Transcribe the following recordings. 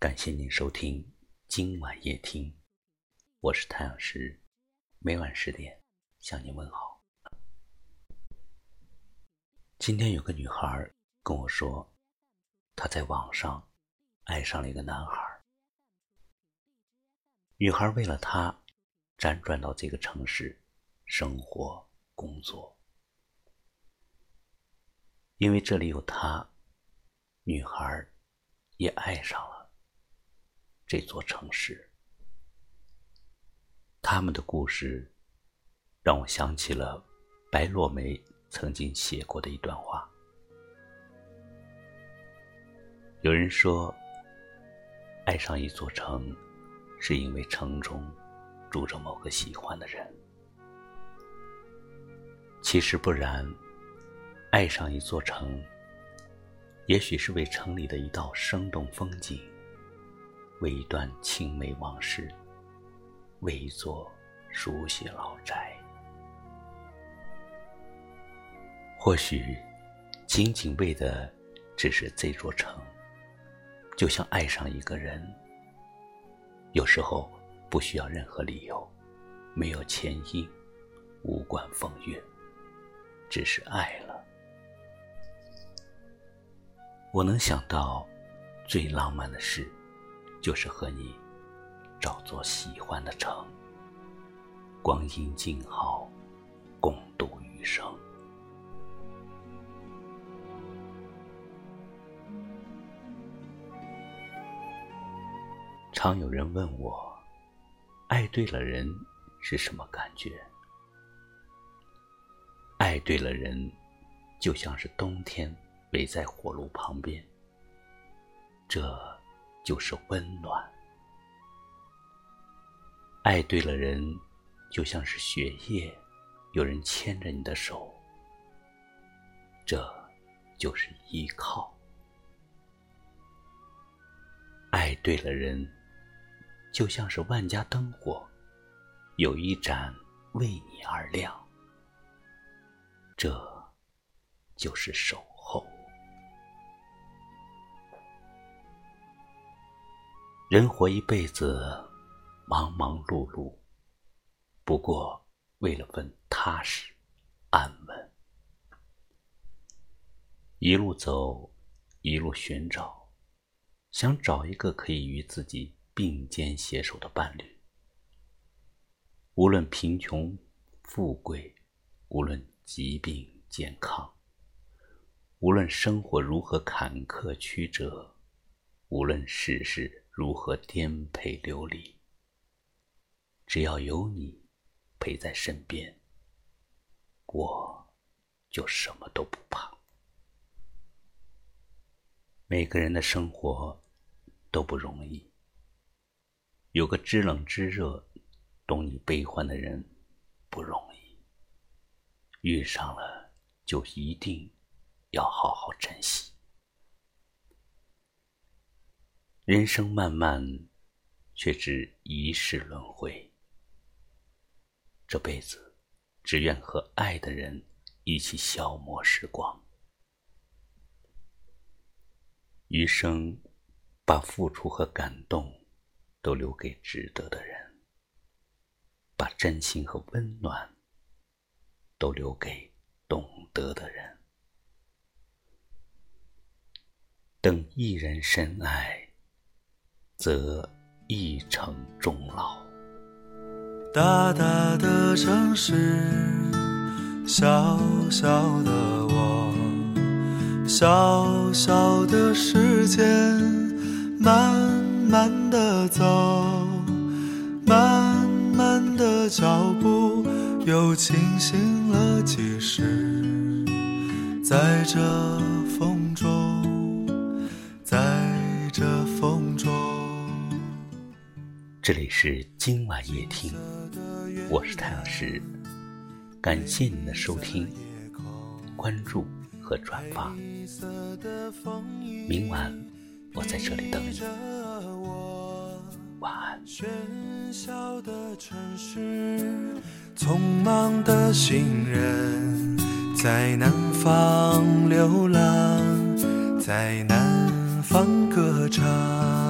感谢您收听今晚夜听，我是太阳石，每晚十点向您问好。今天有个女孩跟我说，她在网上爱上了一个男孩。女孩为了他，辗转到这个城市生活工作，因为这里有他，女孩也爱上了。这座城市，他们的故事让我想起了白落梅曾经写过的一段话。有人说，爱上一座城，是因为城中住着某个喜欢的人。其实不然，爱上一座城，也许是为城里的一道生动风景。为一段青梅往事，为一座熟悉老宅，或许仅仅为的只是这座城，就像爱上一个人，有时候不需要任何理由，没有前因，无关风月，只是爱了。我能想到最浪漫的事。就是和你找座喜欢的城，光阴静好，共度余生。常有人问我，爱对了人是什么感觉？爱对了人，就像是冬天围在火炉旁边，这。就是温暖，爱对了人，就像是雪夜，有人牵着你的手，这就是依靠；爱对了人，就像是万家灯火，有一盏为你而亮，这就是守。人活一辈子，忙忙碌碌，不过为了份踏实、安稳。一路走，一路寻找，想找一个可以与自己并肩携手的伴侣。无论贫穷、富贵，无论疾病、健康，无论生活如何坎坷曲折，无论世事。如何颠沛流离？只要有你陪在身边，我就什么都不怕。每个人的生活都不容易，有个知冷知热、懂你悲欢的人不容易。遇上了，就一定要好好珍惜。人生漫漫，却只一世轮回。这辈子，只愿和爱的人一起消磨时光。余生，把付出和感动都留给值得的人，把真心和温暖都留给懂得的人。等一人深爱。则一成终老。大大的城市，小小的我，小小的时间，慢慢的走，慢慢的脚步，又清醒了几时？在这风中，这里是今晚夜听，我是太阳石，感谢您的收听、关注和转发。明晚我在这里等你，晚安。喧嚣的城市，匆忙的行人，在南方流浪，在南方歌唱。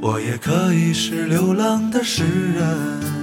我也可以是流浪的诗人。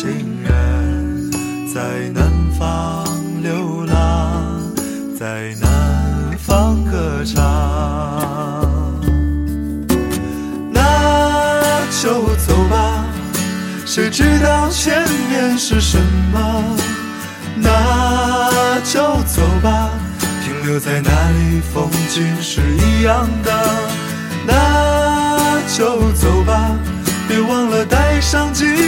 行人，在南方流浪，在南方歌唱。那就走吧，谁知道前面是什么？那就走吧，停留在那里，风景是一样的。那就走吧，别忘了带上吉他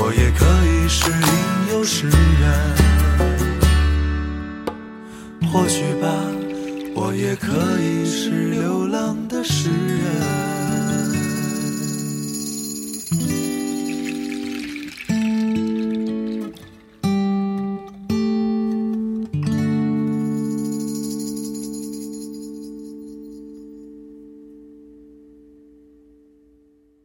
我也可以是吟游诗人。或许吧，我也可以是流浪的诗人。